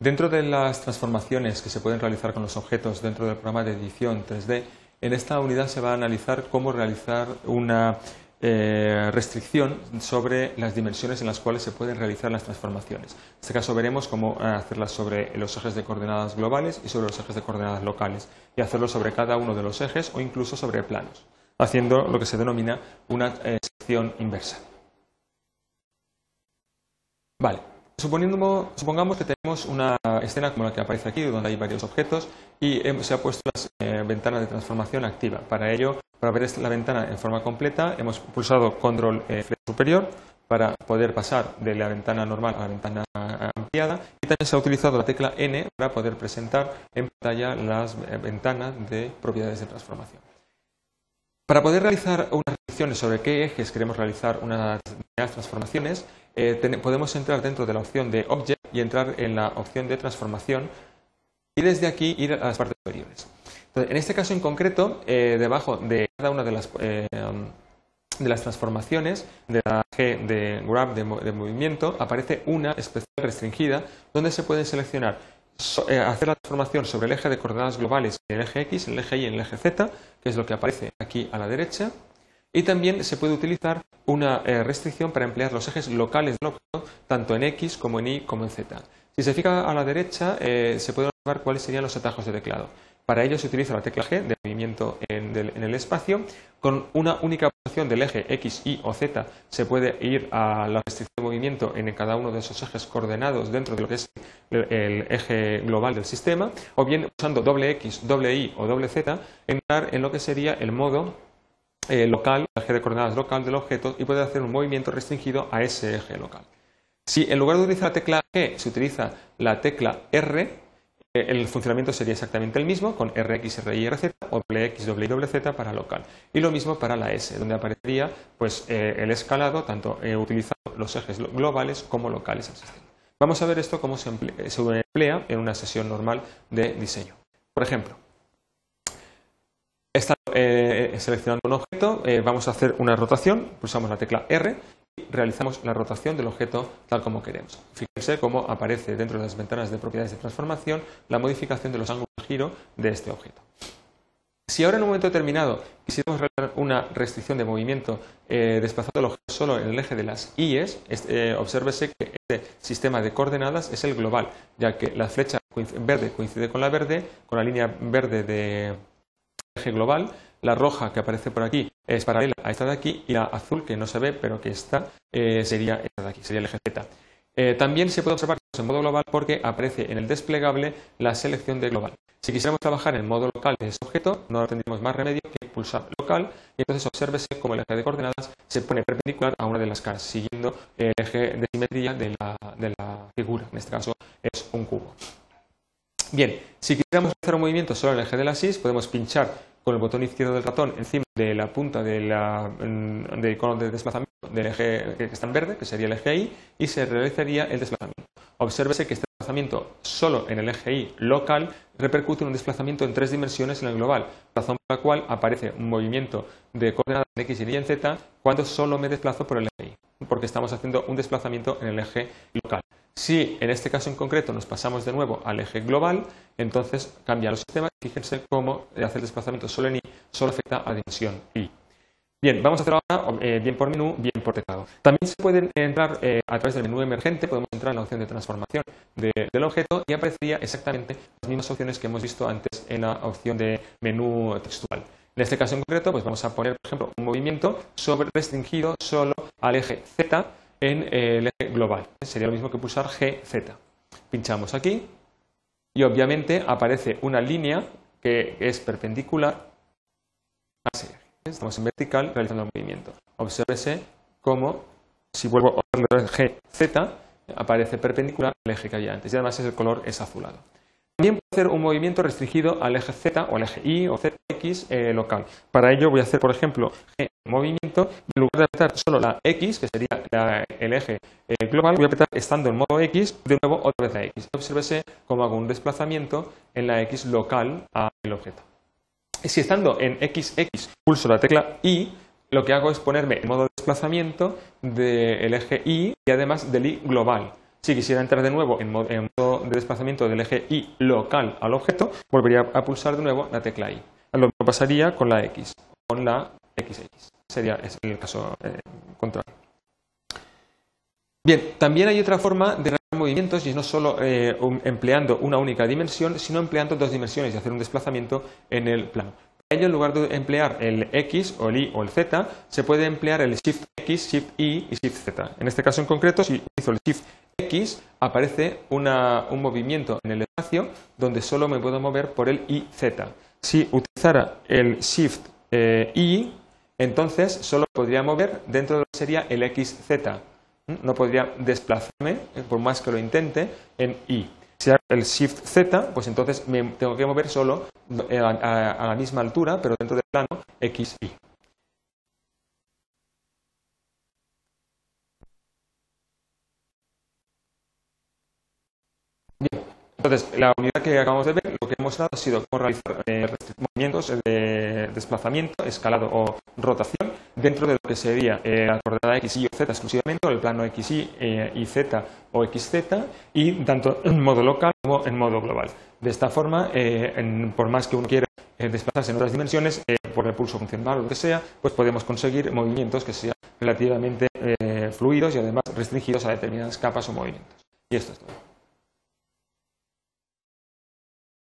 Dentro de las transformaciones que se pueden realizar con los objetos dentro del programa de edición 3D, en esta unidad se va a analizar cómo realizar una eh, restricción sobre las dimensiones en las cuales se pueden realizar las transformaciones. En este caso veremos cómo hacerlas sobre los ejes de coordenadas globales y sobre los ejes de coordenadas locales y hacerlo sobre cada uno de los ejes o incluso sobre planos, haciendo lo que se denomina una eh, sección inversa. Vale, supongamos que tenemos una escena como la que aparece aquí, donde hay varios objetos y se ha puesto la eh, ventana de transformación activa. Para ello, para ver la ventana en forma completa, hemos pulsado control eh, superior para poder pasar de la ventana normal a la ventana ampliada y también se ha utilizado la tecla N para poder presentar en pantalla las eh, ventanas de propiedades de transformación. Para poder realizar unas restricciones sobre qué ejes queremos realizar unas transformaciones, eh, podemos entrar dentro de la opción de Object y entrar en la opción de transformación y desde aquí ir a las partes superiores. en este caso en concreto, eh, debajo de cada una de las, eh, de las transformaciones de la G de Grab de, movimiento aparece una especial restringida donde se puede seleccionar hacer la transformación sobre el eje de coordenadas globales, el eje X, el eje Y y el eje Z, que es lo que aparece aquí a la derecha, y también se puede utilizar una eh, restricción para emplear los ejes locales del objeto, tanto en X como en Y como en Z. Si se fija a la derecha, eh, se puede observar cuáles serían los atajos de teclado. Para ello se utiliza la tecla G de movimiento en, el espacio. Con una única opción del eje X, Y o Z se puede ir a la restricción de movimiento en cada uno de esos ejes coordenados dentro de lo que es el, eje global del sistema. O bien usando doble X, doble Y o doble Z, entrar en lo que sería el modo eh, local, el eje de coordenadas local del objeto y puede hacer un movimiento restringido a ese eje local. Si en lugar de utilizar la tecla G se utiliza la tecla R, eh, el funcionamiento sería exactamente el mismo con RX, RY, RZ o X, Y, Z para local. Y lo mismo para la S, donde aparecería pues, eh, el escalado tanto utilizando los ejes globales como locales del sistema. Vamos a ver esto cómo se emplea en una sesión normal de diseño. Por ejemplo, eh, seleccionando un objeto, eh, vamos a hacer una rotación, pulsamos la tecla R y realizamos la rotación del objeto tal como queremos. Fíjense cómo aparece dentro de las ventanas de propiedades de transformación la modificación de los ángulos de giro de este objeto. Si ahora en un momento determinado quisiéramos realizar una restricción de movimiento eh, desplazando el objeto solo en el eje de las IES, eh, que este sistema de coordenadas es el global, ya que la flecha verde coincide con la verde, con la línea verde de, eje global. La roja que aparece por aquí es paralela a esta de aquí y la azul que no se ve pero que está eh, sería esta de aquí, sería el eje Z. Eh, también se puede observar en modo global porque aparece en el desplegable la selección de global. Si quisiéramos trabajar en modo local de ese objeto, no tendríamos más remedio que pulsar local y entonces obsérvese cómo el eje de coordenadas se pone perpendicular a una de las caras, siguiendo el eje de simetría de la, de la figura. En este caso es un cubo. Bien, si quisiéramos hacer un movimiento solo en el eje de la podemos pinchar con el botón izquierdo del ratón encima de la punta del icono de desplazamiento del eje que está en verde, que sería el eje Y, y se realizaría el desplazamiento. Obsérvese que este desplazamiento solo en el eje Y local repercute en un desplazamiento en tres dimensiones en el global, razón por la cual aparece un movimiento de coordenadas en X y en Z cuando solo me desplazo por el eje Y, porque estamos haciendo un desplazamiento en el eje local. Si en este caso en concreto nos pasamos de nuevo al eje global, entonces cambia el sistema. Fíjense cómo hacer el desplazamiento solo en Y solo afecta a la dimensión Y. Bien, vamos a hacer ahora eh, bien por menú, bien por teclado. También se puede entrar eh, a través del menú emergente, podemos entrar en la opción de transformación del objeto y aparecería exactamente las mismas opciones que hemos visto antes en la opción de menú textual. En este caso en concreto, pues vamos a poner, por ejemplo, un movimiento sobre, restringido solo al eje Z en el eje global. Sería lo mismo que pulsar GZ. Pinchamos aquí y obviamente aparece una línea que es perpendicular a ese. Estamos en vertical realizando el movimiento. Obsérvese cómo, si vuelvo a GZ, aparece perpendicular al eje que había antes y además el color es azulado. También puedo hacer un movimiento restringido al eje Z o al eje Y o ZX eh, local. Para ello voy a hacer, por ejemplo, G movimiento en lugar de apretar solo la X, que sería el eje eh, global, voy a apretar estando en modo X, de nuevo otra vez la X. Obsérvese cómo hago un desplazamiento en la X local al objeto. Si estando en XX pulso la tecla Y, lo que hago es ponerme en modo desplazamiento del eje Y y además del Y global Si quisiera entrar de nuevo en modo, de desplazamiento del eje Y local al objeto, volvería a pulsar de nuevo la tecla Y. Lo mismo pasaría con la X, con la XX. Sería el caso eh, contrario. Bien, también hay otra forma de realizar movimientos y no solo eh, empleando una única dimensión, sino empleando dos dimensiones y hacer un desplazamiento en el plano. Para ello, en lugar de emplear el X o el Y o el Z, se puede emplear el Shift X, Shift Y y Shift Z. En este caso en concreto, si utilizo el Shift X, aparece un movimiento en el espacio donde solo me puedo mover por el YZ. Si utilizara el Shift eh, Y, entonces solo podría mover dentro de lo que sería el XZ no podría desplazarme, eh, por más que lo intente, en Y. Si hago el Shift Z, pues entonces me tengo que mover solo eh, a, la misma altura, pero dentro del plano XY. Entonces la unidad que acabamos de ver, lo que hemos dado ha sido cómo realizar eh, movimientos de desplazamiento, escalado o rotación dentro de lo que sería eh, la coordenada x, y o z exclusivamente, o el plano x, y, eh, z o xz, y tanto en modo local como en modo global. De esta forma, eh, por más que uno quiera desplazarse en otras dimensiones, por el pulso funcional o lo que sea, pues podemos conseguir movimientos que sean relativamente fluidos y además restringidos a determinadas capas o movimientos. Y esto es todo.